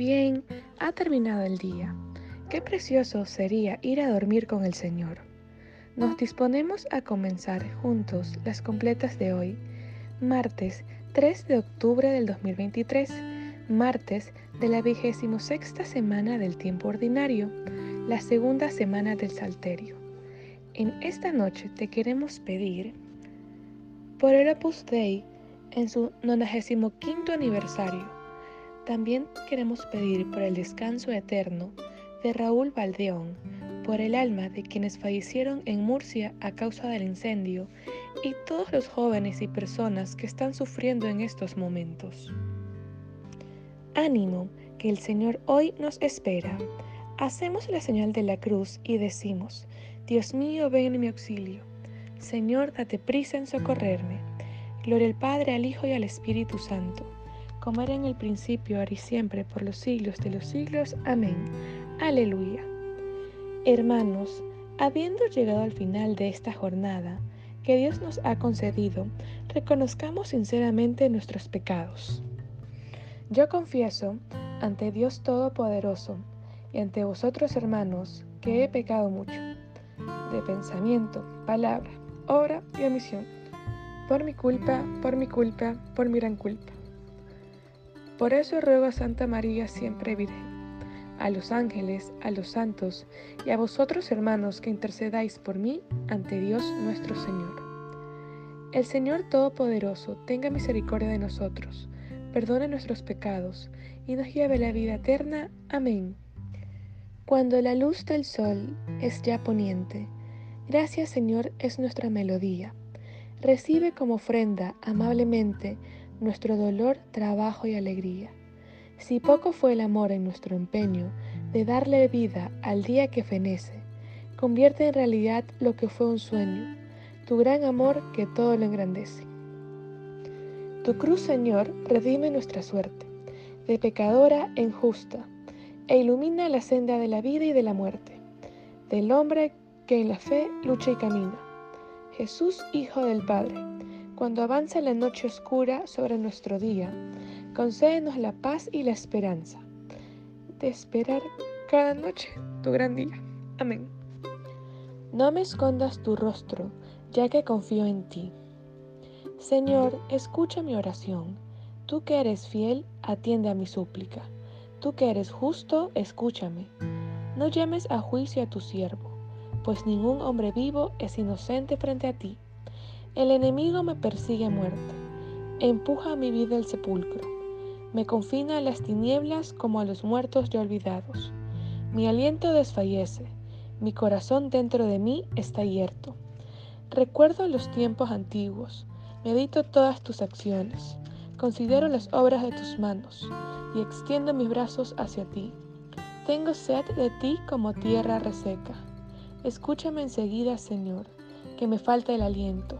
bien, ha terminado el día. Qué precioso sería ir a dormir con el Señor. Nos disponemos a comenzar juntos las completas de hoy, martes 3 de octubre del 2023, martes de la vigésimo sexta semana del tiempo ordinario, la segunda semana del Salterio. En esta noche te queremos pedir por el Opus Dei en su 95 aniversario. También queremos pedir por el descanso eterno de Raúl Valdeón, por el alma de quienes fallecieron en Murcia a causa del incendio y todos los jóvenes y personas que están sufriendo en estos momentos. Ánimo, que el Señor hoy nos espera. Hacemos la señal de la cruz y decimos, Dios mío, ven en mi auxilio. Señor, date prisa en socorrerme. Gloria al Padre, al Hijo y al Espíritu Santo, como era en el principio, ahora y siempre, por los siglos de los siglos. Amén. Aleluya. Hermanos, habiendo llegado al final de esta jornada que Dios nos ha concedido, reconozcamos sinceramente nuestros pecados. Yo confieso ante Dios Todopoderoso y ante vosotros, hermanos, que he pecado mucho, de pensamiento, palabra, obra y omisión, por mi culpa, por mi culpa, por mi gran culpa. Por eso ruego a Santa María siempre Virgen a los ángeles, a los santos y a vosotros hermanos que intercedáis por mí ante Dios nuestro Señor. El Señor Todopoderoso tenga misericordia de nosotros, perdone nuestros pecados y nos lleve a la vida eterna. Amén. Cuando la luz del sol es ya poniente, gracias Señor es nuestra melodía. Recibe como ofrenda amablemente nuestro dolor, trabajo y alegría si poco fue el amor en nuestro empeño de darle vida al día que fenece, convierte en realidad lo que fue un sueño, tu gran amor que todo lo engrandece. Tu cruz, Señor, redime nuestra suerte, de pecadora en justa, e ilumina la senda de la vida y de la muerte, del hombre que en la fe lucha y camina. Jesús, Hijo del Padre, cuando avanza la noche oscura sobre nuestro día, concédenos la paz y la esperanza de esperar cada noche tu gran día. Amén. No me escondas tu rostro, ya que confío en ti. Señor, escucha mi oración. Tú que eres fiel, atiende a mi súplica. Tú que eres justo, escúchame. No llames a juicio a tu siervo, pues ningún hombre vivo es inocente frente a ti. El enemigo me persigue a muerte, empuja mi vida al sepulcro, me confina a las tinieblas como a los muertos ya olvidados. Mi aliento desfallece, mi corazón dentro de mí está hierto. Recuerdo los tiempos antiguos, medito todas tus acciones, considero las obras de tus manos y extiendo mis brazos hacia ti. Tengo sed de ti como tierra reseca. Escúchame enseguida, Señor, que me falta el aliento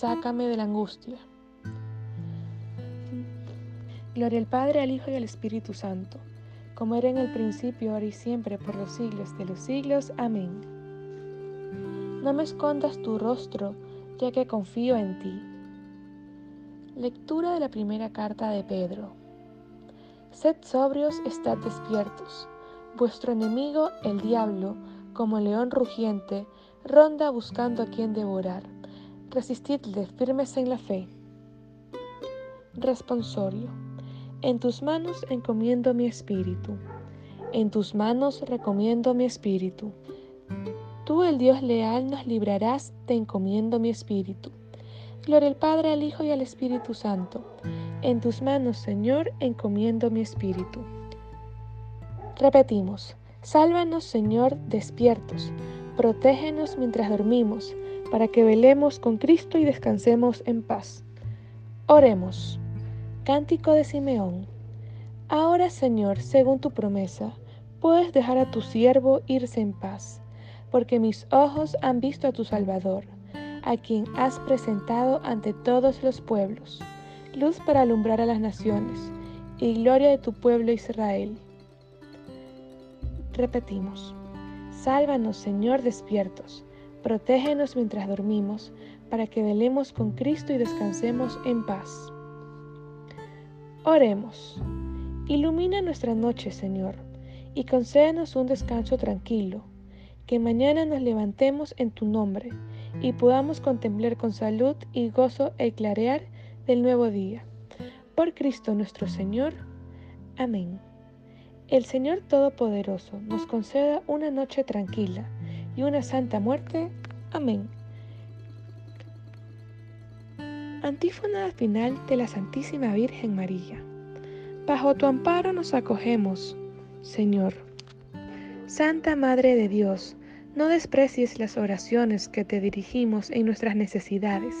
sácame de la angustia. Gloria al Padre, al Hijo y al Espíritu Santo, como era en el principio, ahora y siempre, por los siglos de los siglos. Amén. No me escondas tu rostro, ya que confío en ti. Lectura de la primera carta de Pedro. Sed sobrios, estad despiertos. Vuestro enemigo, el diablo, como león rugiente, ronda buscando a quien devorar resistidle firmes en la fe. Responsorio. En tus manos encomiendo mi espíritu. En tus manos recomiendo mi espíritu. Tú, el Dios leal, nos librarás, te encomiendo mi espíritu. Gloria al Padre, al Hijo y al Espíritu Santo. En tus manos, Señor, encomiendo mi espíritu. Repetimos, sálvanos, Señor, despiertos. Protégenos mientras dormimos para que velemos con Cristo y descansemos en paz. Oremos. Cántico de Simeón. Ahora, Señor, según tu promesa, puedes dejar a tu siervo irse en paz, porque mis ojos han visto a tu Salvador, a quien has presentado ante todos los pueblos, luz para alumbrar a las naciones, y gloria de tu pueblo Israel. Repetimos, sálvanos Señor despiertos, protégenos mientras dormimos, para que velemos con Cristo y descansemos en paz. Oremos. Ilumina nuestra noche, Señor, y concédenos un descanso tranquilo, que mañana nos levantemos en tu nombre y podamos contemplar con salud y gozo el clarear del nuevo día. Por Cristo nuestro Señor. Amén. El Señor Todopoderoso nos conceda una noche tranquila y una santa muerte. Amén. Antífona final de la Santísima Virgen María. Bajo tu amparo nos acogemos, Señor. Santa Madre de Dios, no desprecies las oraciones que te dirigimos en nuestras necesidades.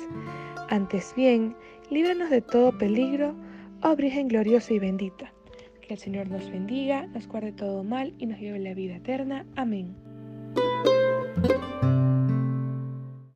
Antes bien, líbranos de todo peligro, oh Virgen gloriosa y bendita. Que el Señor nos bendiga, nos guarde todo mal y nos lleve la vida eterna. Amén. thank you